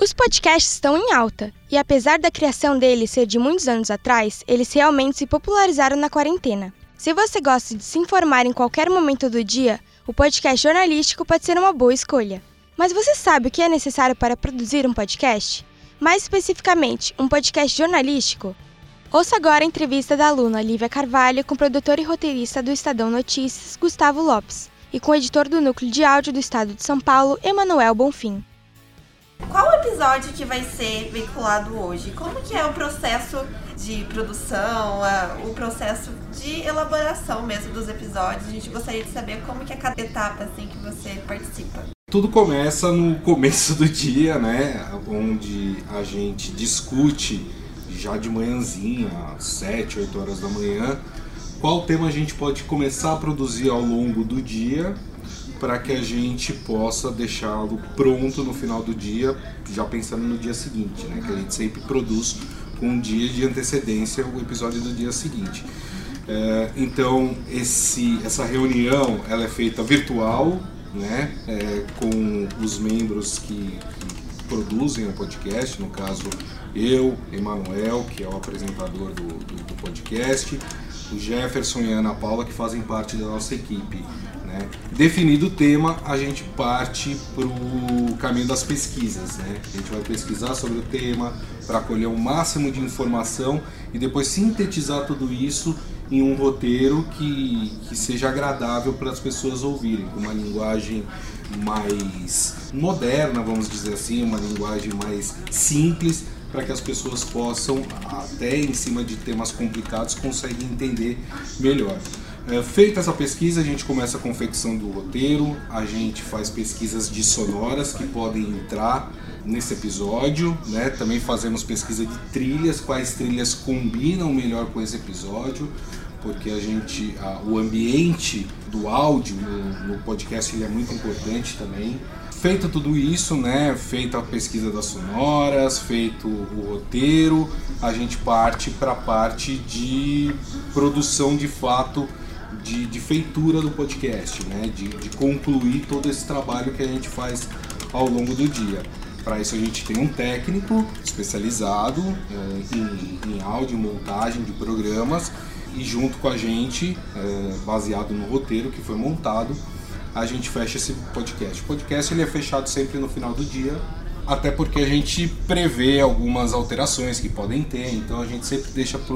Os podcasts estão em alta, e apesar da criação deles ser de muitos anos atrás, eles realmente se popularizaram na quarentena. Se você gosta de se informar em qualquer momento do dia, o podcast jornalístico pode ser uma boa escolha. Mas você sabe o que é necessário para produzir um podcast? Mais especificamente, um podcast jornalístico? Ouça agora a entrevista da aluna Lívia Carvalho com o produtor e roteirista do Estadão Notícias, Gustavo Lopes, e com o editor do Núcleo de Áudio do Estado de São Paulo, Emanuel Bonfim. Qual episódio que vai ser veiculado hoje? Como que é o processo de produção, o processo de elaboração mesmo dos episódios? A gente gostaria de saber como que é cada etapa assim que você participa. Tudo começa no começo do dia, né? Onde a gente discute já de manhãzinha, às 7, 8 horas da manhã, qual tema a gente pode começar a produzir ao longo do dia para que a gente possa deixá-lo pronto no final do dia, já pensando no dia seguinte, né? Que a gente sempre produz com um dia de antecedência o episódio do dia seguinte. É, então esse, essa reunião ela é feita virtual, né? É, com os membros que, que produzem o podcast, no caso eu, Emanuel, que é o apresentador do, do, do podcast, o Jefferson e a Ana Paula, que fazem parte da nossa equipe. Né? Definido o tema, a gente parte para o caminho das pesquisas. Né? A gente vai pesquisar sobre o tema para colher o máximo de informação e depois sintetizar tudo isso em um roteiro que, que seja agradável para as pessoas ouvirem, com uma linguagem mais moderna, vamos dizer assim, uma linguagem mais simples, para que as pessoas possam, até em cima de temas complicados, conseguem entender melhor. É, feita essa pesquisa, a gente começa a confecção do roteiro, a gente faz pesquisas de sonoras que podem entrar nesse episódio, né? Também fazemos pesquisa de trilhas, quais trilhas combinam melhor com esse episódio, porque a gente, a, o ambiente do áudio no, no podcast ele é muito importante também. Feito tudo isso, né? Feita a pesquisa das sonoras, feito o roteiro, a gente parte para a parte de produção de fato de, de feitura do podcast, né? De, de concluir todo esse trabalho que a gente faz ao longo do dia. Para isso a gente tem um técnico especializado é, em, em áudio, montagem de programas e junto com a gente, é, baseado no roteiro que foi montado, a gente fecha esse podcast. O podcast ele é fechado sempre no final do dia, até porque a gente prevê algumas alterações que podem ter, então a gente sempre deixa para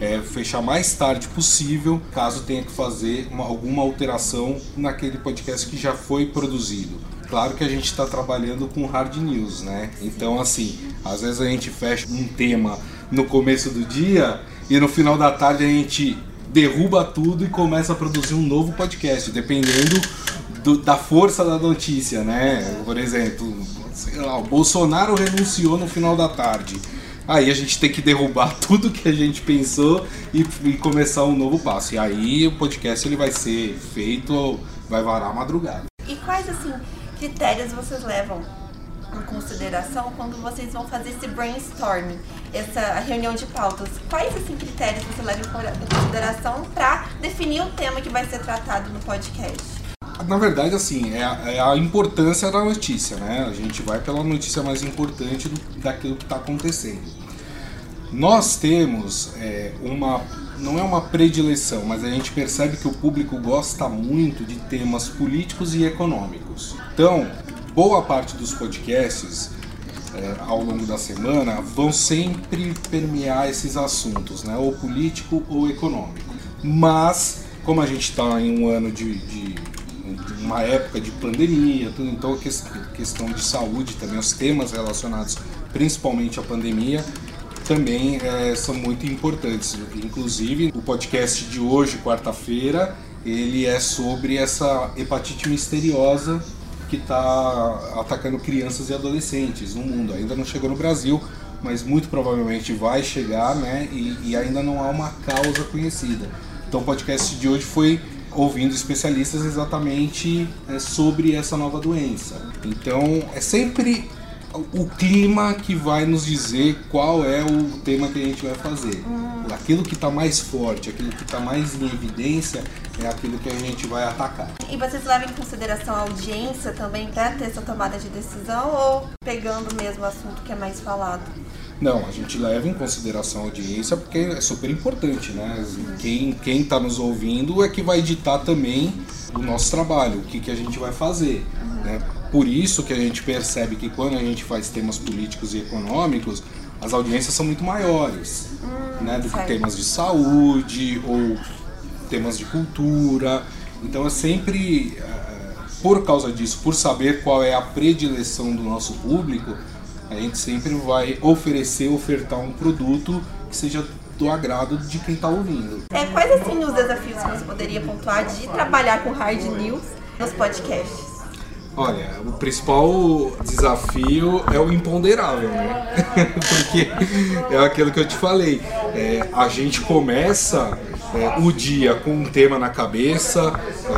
é, fechar mais tarde possível, caso tenha que fazer uma, alguma alteração naquele podcast que já foi produzido. Claro que a gente está trabalhando com hard news, né? Então, assim, às vezes a gente fecha um tema no começo do dia e no final da tarde a gente derruba tudo e começa a produzir um novo podcast, dependendo do, da força da notícia, né? Por exemplo, sei lá, o Bolsonaro renunciou no final da tarde. Aí a gente tem que derrubar tudo que a gente pensou e, e, começar um novo passo. E aí o podcast ele vai ser feito, vai varar a madrugada. E quais assim critérios vocês levam em consideração quando vocês vão fazer esse brainstorming, essa reunião de pautas? Quais assim critérios você leva em consideração para definir o tema que vai ser tratado no podcast? Na verdade, assim, é a, é a, importância da notícia, né? A gente vai pela notícia mais importante do, daquilo que está acontecendo. Nós temos é, uma, não é uma predileção, mas a gente percebe que o público gosta muito de temas políticos e econômicos. Então, boa parte dos podcasts é, ao longo da semana vão sempre permear esses assuntos, né? Ou político ou econômico. Mas, como a gente está em um ano de, de uma época de pandemia, tudo, então a questão de saúde também, os temas relacionados principalmente à pandemia, também é, são muito importantes. Inclusive, o podcast de hoje, quarta-feira, ele é sobre essa hepatite misteriosa que está atacando crianças e adolescentes no mundo. Ainda não chegou no Brasil, mas muito provavelmente vai chegar, né? E, e ainda não há uma causa conhecida. Então o podcast de hoje foi ouvindo especialistas exatamente é, sobre essa nova doença. Então é sempre o clima que vai nos dizer qual é o tema que a gente vai fazer. Hum. Aquilo que está mais forte, aquilo que está mais em evidência é aquilo que a gente vai atacar. E vocês levam em consideração a audiência também para ter essa tomada de decisão ou pegando mesmo o assunto que é mais falado? Não, a gente leva em consideração a audiência porque é super importante, né? Quem quem está nos ouvindo é que vai editar também o nosso trabalho, o que, que a gente vai fazer, né? Por isso que a gente percebe que quando a gente faz temas políticos e econômicos, as audiências são muito maiores, hum, né, do que temas de saúde ou temas de cultura. Então é sempre eh, por causa disso, por saber qual é a predileção do nosso público, a gente sempre vai oferecer, ofertar um produto que seja do agrado de quem está ouvindo. É, quais assim os desafios que você poderia pontuar de trabalhar com hard news nos podcasts? Olha, o principal desafio é o imponderável, né? Porque é aquilo que eu te falei. É, a gente começa é, o dia com um tema na cabeça,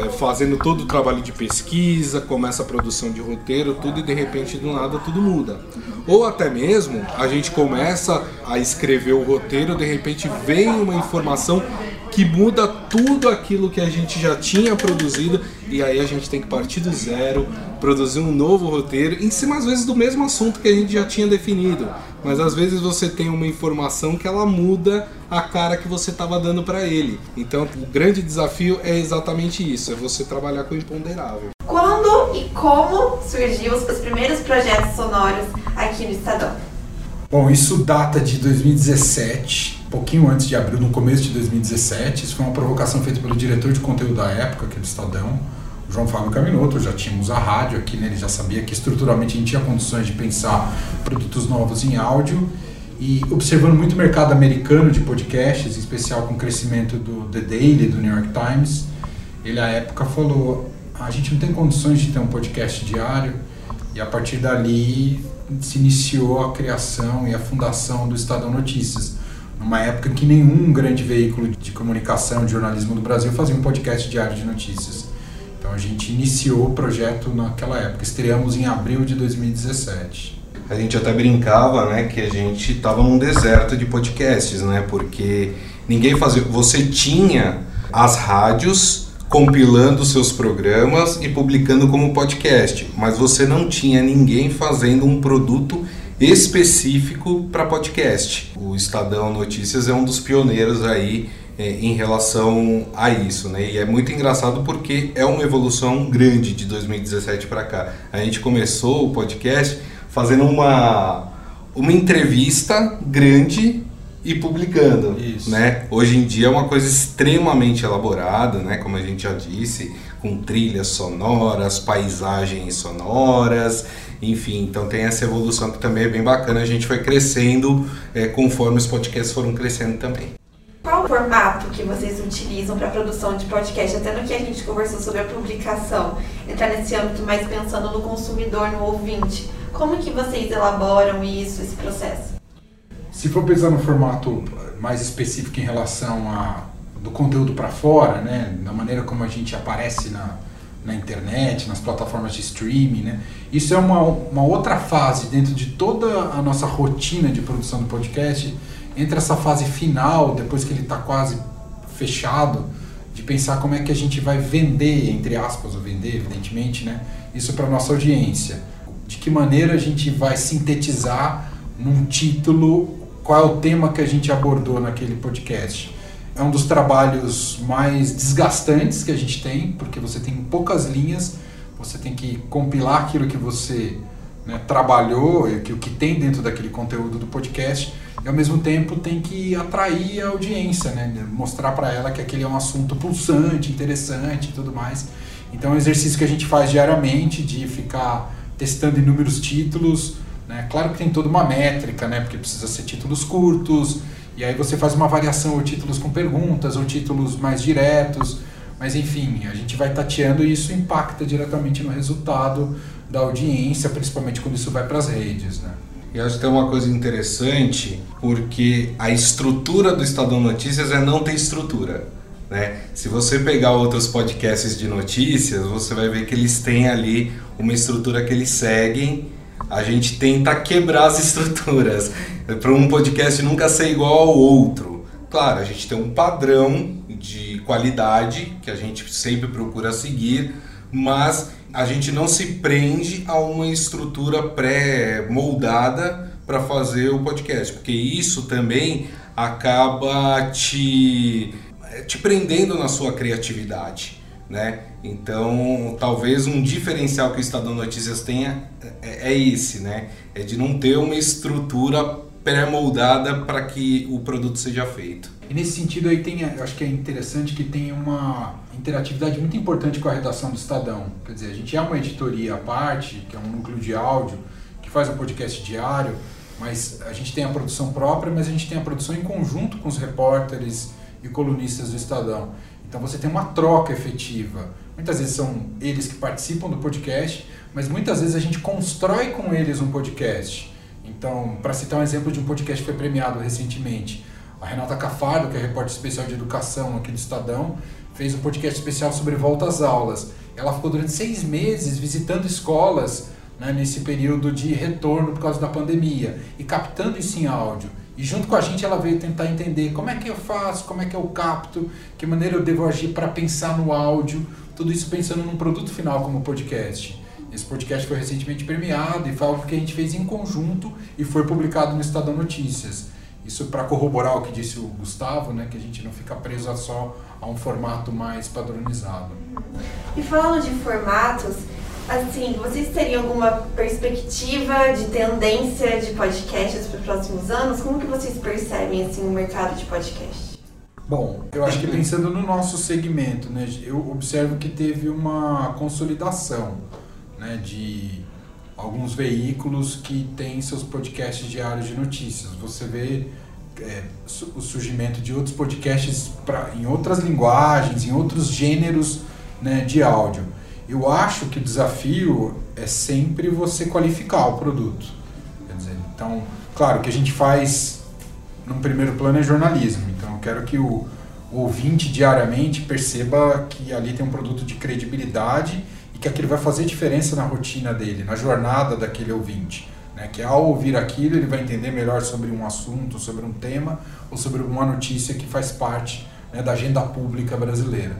é, fazendo todo o trabalho de pesquisa, começa a produção de roteiro, tudo e de repente do nada tudo muda. Ou até mesmo a gente começa a escrever o roteiro, de repente vem uma informação que muda tudo aquilo que a gente já tinha produzido e aí a gente tem que partir do zero, produzir um novo roteiro, em cima às vezes do mesmo assunto que a gente já tinha definido, mas às vezes você tem uma informação que ela muda a cara que você estava dando para ele. Então o grande desafio é exatamente isso, é você trabalhar com o imponderável. Quando e como surgiu os primeiros projetos sonoros aqui no Estadão? Bom, isso data de 2017, pouquinho antes de abril, no começo de 2017. Isso foi uma provocação feita pelo diretor de conteúdo da época, aqui do Estadão, o João Fábio Caminoto. Já tínhamos a rádio aqui, né? ele já sabia que estruturalmente a gente tinha condições de pensar produtos novos em áudio. E observando muito o mercado americano de podcasts, em especial com o crescimento do The Daily, do New York Times, ele à época falou: a gente não tem condições de ter um podcast diário. E a partir dali se iniciou a criação e a fundação do Estadão Notícias, numa época que nenhum grande veículo de comunicação, de jornalismo do Brasil fazia um podcast diário de notícias. Então a gente iniciou o projeto naquela época, estreamos em abril de 2017. A gente até brincava, né, que a gente estava num deserto de podcasts, né, porque ninguém fazia. Você tinha as rádios compilando seus programas e publicando como podcast, mas você não tinha ninguém fazendo um produto específico para podcast. O Estadão Notícias é um dos pioneiros aí é, em relação a isso, né? E é muito engraçado porque é uma evolução grande de 2017 para cá. A gente começou o podcast fazendo uma uma entrevista grande e publicando, Isso. né? Hoje em dia é uma coisa extremamente elaborada, né? Como a gente já disse, com trilhas sonoras, paisagens sonoras, enfim. Então tem essa evolução que também é bem bacana. A gente foi crescendo é, conforme os podcasts foram crescendo também. Qual o formato que vocês utilizam para a produção de podcast? Até no que a gente conversou sobre a publicação, entrar nesse âmbito mais pensando no consumidor, no ouvinte. Como que vocês elaboram isso, esse processo? Se for pensar no formato mais específico em relação a do conteúdo para fora, né, da maneira como a gente aparece na, na internet, nas plataformas de streaming, né, isso é uma, uma outra fase dentro de toda a nossa rotina de produção do podcast, entre essa fase final, depois que ele está quase fechado, de pensar como é que a gente vai vender, entre aspas, ou vender, evidentemente, né, isso para nossa audiência. De que maneira a gente vai sintetizar num título qual é o tema que a gente abordou naquele podcast. É um dos trabalhos mais desgastantes que a gente tem, porque você tem poucas linhas, você tem que compilar aquilo que você né, trabalhou, o que tem dentro daquele conteúdo do podcast, e ao mesmo tempo tem que atrair a audiência, né, mostrar para ela que aquele é um assunto pulsante, interessante e tudo mais. Então é um exercício que a gente faz diariamente de ficar testando inúmeros títulos, né? Claro que tem toda uma métrica, né? porque precisa ser títulos curtos, e aí você faz uma variação ou títulos com perguntas, ou títulos mais diretos, mas enfim, a gente vai tateando e isso impacta diretamente no resultado da audiência, principalmente quando isso vai para as redes. Né? Eu acho que tem uma coisa interessante, porque a estrutura do Estadão Notícias é não ter estrutura. Né? Se você pegar outros podcasts de notícias, você vai ver que eles têm ali uma estrutura que eles seguem. A gente tenta quebrar as estruturas para um podcast nunca ser igual ao outro. Claro, a gente tem um padrão de qualidade que a gente sempre procura seguir, mas a gente não se prende a uma estrutura pré-moldada para fazer o podcast, porque isso também acaba te, te prendendo na sua criatividade. Né? Então, talvez um diferencial que o Estadão Notícias tenha é, é esse, né? É de não ter uma estrutura pré-moldada para que o produto seja feito. E nesse sentido aí tem, eu acho que é interessante que tem uma interatividade muito importante com a redação do Estadão. Quer dizer, a gente é uma editoria à parte, que é um núcleo de áudio, que faz um podcast diário, mas a gente tem a produção própria, mas a gente tem a produção em conjunto com os repórteres e colunistas do Estadão. Então você tem uma troca efetiva. Muitas vezes são eles que participam do podcast, mas muitas vezes a gente constrói com eles um podcast. Então, para citar um exemplo de um podcast que foi premiado recentemente, a Renata Cafardo, que é repórter especial de educação aqui do Estadão, fez um podcast especial sobre volta às aulas. Ela ficou durante seis meses visitando escolas né, nesse período de retorno por causa da pandemia e captando isso em áudio. E junto com a gente ela veio tentar entender como é que eu faço, como é que eu capto, que maneira eu devo agir para pensar no áudio, tudo isso pensando num produto final como podcast. Esse podcast foi recentemente premiado e foi algo que a gente fez em conjunto e foi publicado no Estadão Notícias. Isso para corroborar o que disse o Gustavo, né, que a gente não fica preso a só a um formato mais padronizado. E falando de formatos, assim, vocês teriam alguma perspectiva de tendência de podcasts para os próximos anos? Como que vocês percebem assim o mercado de podcast? Bom, eu acho que pensando no nosso segmento, né, eu observo que teve uma consolidação né, de alguns veículos que têm seus podcasts diários de notícias. Você vê é, o surgimento de outros podcasts pra, em outras linguagens, em outros gêneros né, de áudio. Eu acho que o desafio é sempre você qualificar o produto. Quer dizer, então, claro, o que a gente faz num primeiro plano é jornalismo. Então, eu quero que o, o ouvinte diariamente perceba que ali tem um produto de credibilidade e que aquilo vai fazer diferença na rotina dele, na jornada daquele ouvinte. Né? Que ao ouvir aquilo ele vai entender melhor sobre um assunto, sobre um tema ou sobre uma notícia que faz parte né, da agenda pública brasileira.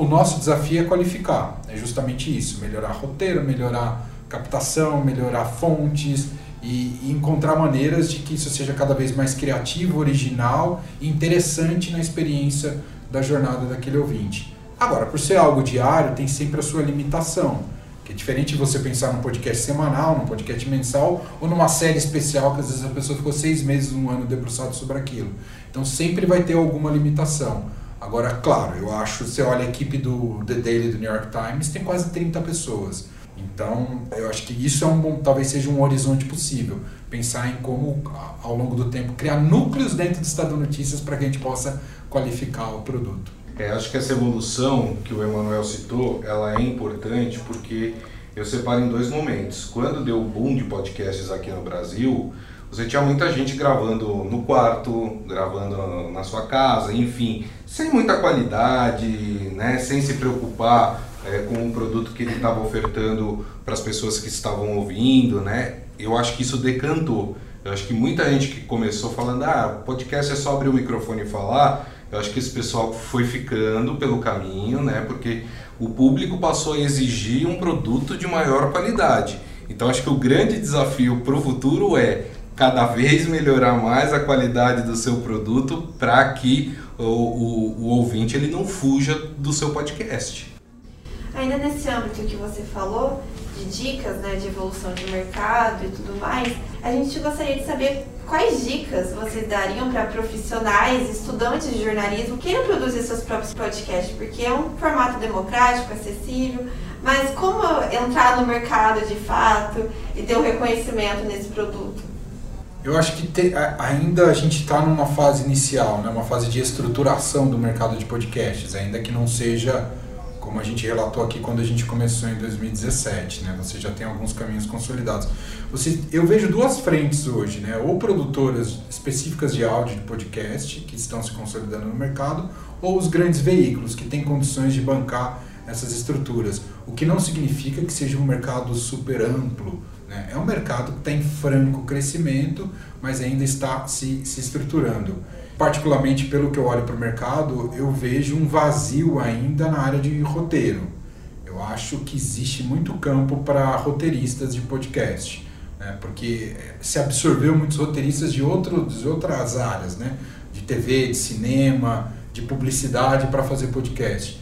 O nosso desafio é qualificar, é justamente isso: melhorar roteiro, melhorar captação, melhorar fontes e, e encontrar maneiras de que isso seja cada vez mais criativo, original e interessante na experiência da jornada daquele ouvinte. Agora, por ser algo diário, tem sempre a sua limitação. Que é diferente de você pensar num podcast semanal, num podcast mensal ou numa série especial que às vezes a pessoa ficou seis meses, um ano debruçado sobre aquilo. Então sempre vai ter alguma limitação. Agora, claro, eu acho, você olha a equipe do The Daily do New York Times, tem quase 30 pessoas. Então, eu acho que isso é um bom, talvez seja um horizonte possível. Pensar em como, ao longo do tempo, criar núcleos dentro do Estado Notícias para que a gente possa qualificar o produto. É, acho que essa evolução que o Emanuel citou, ela é importante porque eu separo em dois momentos. Quando deu o boom de podcasts aqui no Brasil, você tinha muita gente gravando no quarto, gravando na sua casa, enfim, sem muita qualidade, né, sem se preocupar é, com o produto que ele estava ofertando para as pessoas que estavam ouvindo, né? Eu acho que isso decantou. Eu acho que muita gente que começou falando, ah, podcast é só abrir o microfone e falar, eu acho que esse pessoal foi ficando pelo caminho, né? Porque o público passou a exigir um produto de maior qualidade. Então acho que o grande desafio para o futuro é cada vez melhorar mais a qualidade do seu produto para que o, o, o, ouvinte ele não fuja do seu podcast. Ainda nesse âmbito que você falou, de dicas né, de evolução de mercado e tudo mais, a gente gostaria de saber quais dicas vocês dariam para profissionais, estudantes de jornalismo que queiram produzir seus próprios podcasts, porque é um formato democrático, acessível, mas como entrar no mercado de fato e ter um reconhecimento nesse produto? Eu acho que te, ainda a gente está numa fase inicial, né, uma fase de estruturação do mercado de podcasts, ainda que não seja como a gente relatou aqui quando a gente começou em 2017, né? Você já tem alguns caminhos consolidados. Você, eu vejo duas frentes hoje, né? Ou produtoras específicas de áudio de podcast que estão se consolidando no mercado, ou os grandes veículos que têm condições de bancar essas estruturas. O que não significa que seja um mercado super amplo. Né? É um mercado que está em franco crescimento, mas ainda está se, se estruturando. Particularmente pelo que eu olho para o mercado, eu vejo um vazio ainda na área de roteiro. Eu acho que existe muito campo para roteiristas de podcast, né? porque se absorveu muitos roteiristas de, outro, de outras áreas, né? de TV, de cinema, de publicidade para fazer podcast.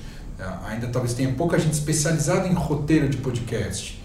Ainda talvez tenha pouca gente especializada em roteiro de podcast.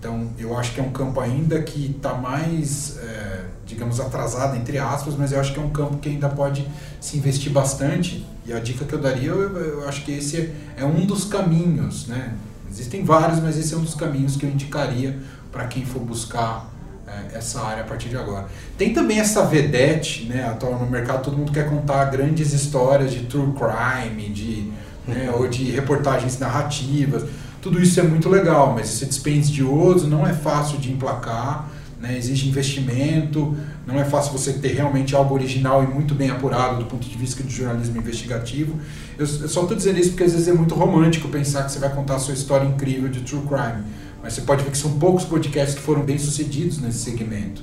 Então, eu acho que é um campo ainda que está mais, é, digamos, atrasado, entre aspas, mas eu acho que é um campo que ainda pode se investir bastante. E a dica que eu daria, eu, eu acho que esse é, é um dos caminhos, né? Existem vários, mas esse é um dos caminhos que eu indicaria para quem for buscar é, essa área a partir de agora. Tem também essa vedete, né, atual no mercado, todo mundo quer contar grandes histórias de true crime, de, né, uhum. ou de reportagens narrativas. Tudo isso é muito legal, mas isso é dispendioso, não é fácil de emplacar, né, exige investimento, não é fácil você ter realmente algo original e muito bem apurado do ponto de vista de jornalismo investigativo. Eu, eu só estou dizendo isso porque às vezes é muito romântico pensar que você vai contar a sua história incrível de true crime mas você pode ver que são poucos podcasts que foram bem sucedidos nesse segmento.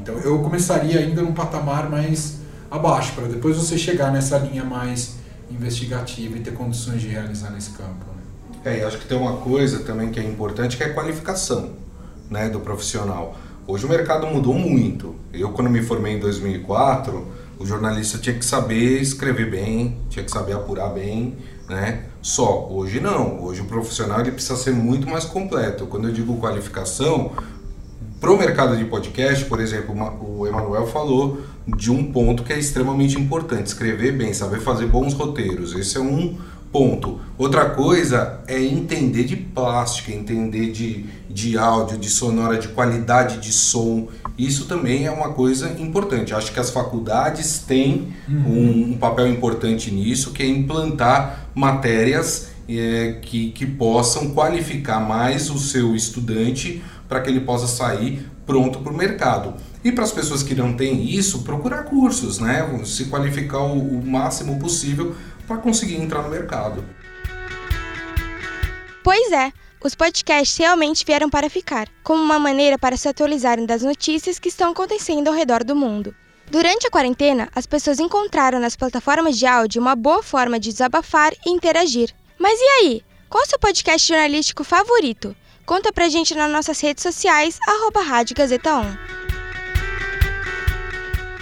Então eu começaria ainda num patamar mais abaixo, para depois você chegar nessa linha mais investigativa e ter condições de realizar nesse campo. É, e acho que tem uma coisa também que é importante, que é a qualificação né, do profissional. Hoje o mercado mudou muito. Eu, quando me formei em 2004, o jornalista tinha que saber escrever bem, tinha que saber apurar bem, né? Só. Hoje não. Hoje o profissional ele precisa ser muito mais completo. Quando eu digo qualificação, para o mercado de podcast, por exemplo, o Emanuel falou de um ponto que é extremamente importante: escrever bem, saber fazer bons roteiros. Esse é um ponto. Outra coisa é entender de plástica, entender de, de áudio, de sonora, de qualidade de som. Isso também é uma coisa importante. Acho que as faculdades têm uhum. um, papel importante nisso, que é implantar matérias é, que, que possam qualificar mais o seu estudante para que ele possa sair pronto para o mercado. E para as pessoas que não têm isso, procurar cursos, né? Se qualificar o, o máximo possível para conseguir entrar no mercado. Pois é, os podcasts realmente vieram para ficar, como uma maneira para se atualizarem das notícias que estão acontecendo ao redor do mundo. Durante a quarentena, as pessoas encontraram nas plataformas de áudio uma boa forma de desabafar e interagir. Mas e aí? Qual o seu podcast jornalístico favorito? Conta pra gente nas nossas redes sociais, arroba Rádio Gazeta 1.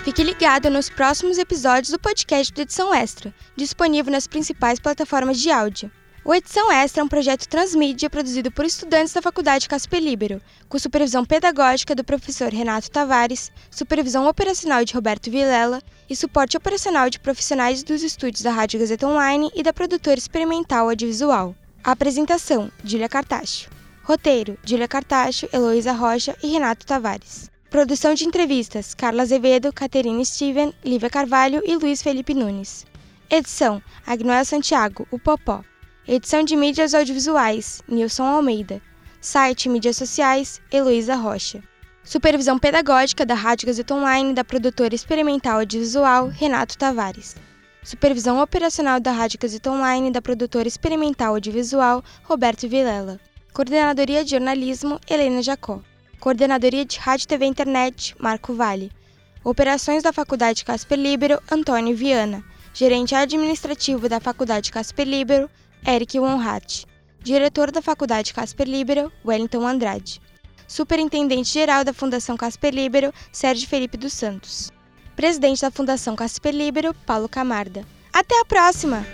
Fique ligado nos próximos episódios do podcast do Edição Extra, disponível nas principais plataformas de áudio. O Edição Extra é um projeto transmídia produzido por estudantes da Faculdade Casper Libero, com supervisão pedagógica do professor Renato Tavares, supervisão operacional de Roberto Vilela e suporte operacional de profissionais dos estúdios da Rádio Gazeta Online e da produtora experimental audiovisual. A apresentação: Dília Cartacho. Roteiro: Dília Cartacho, Heloísa Rocha e Renato Tavares. Produção de entrevistas: Carla Azevedo, Caterina Steven, Lívia Carvalho e Luiz Felipe Nunes. Edição: Agnoel Santiago, o Popó. Edição de mídias audiovisuais: Nilson Almeida. Site Mídias Sociais: Heloísa Rocha. Supervisão pedagógica da Rádio Gazeta Online da produtora experimental audiovisual Renato Tavares. Supervisão operacional da Rádio Gazeta Online da produtora experimental audiovisual Roberto Vilela. Coordenadoria de jornalismo Helena Jacó. Coordenadoria de Rádio TV Internet, Marco Vale. Operações da Faculdade Casper Libero, Antônio Viana. Gerente administrativo da Faculdade Casper Libero, Eric Wonhat. Diretor da Faculdade Casper Libero, Wellington Andrade. Superintendente-geral da Fundação Casper Libero, Sérgio Felipe dos Santos. Presidente da Fundação Casper Libero, Paulo Camarda. Até a próxima!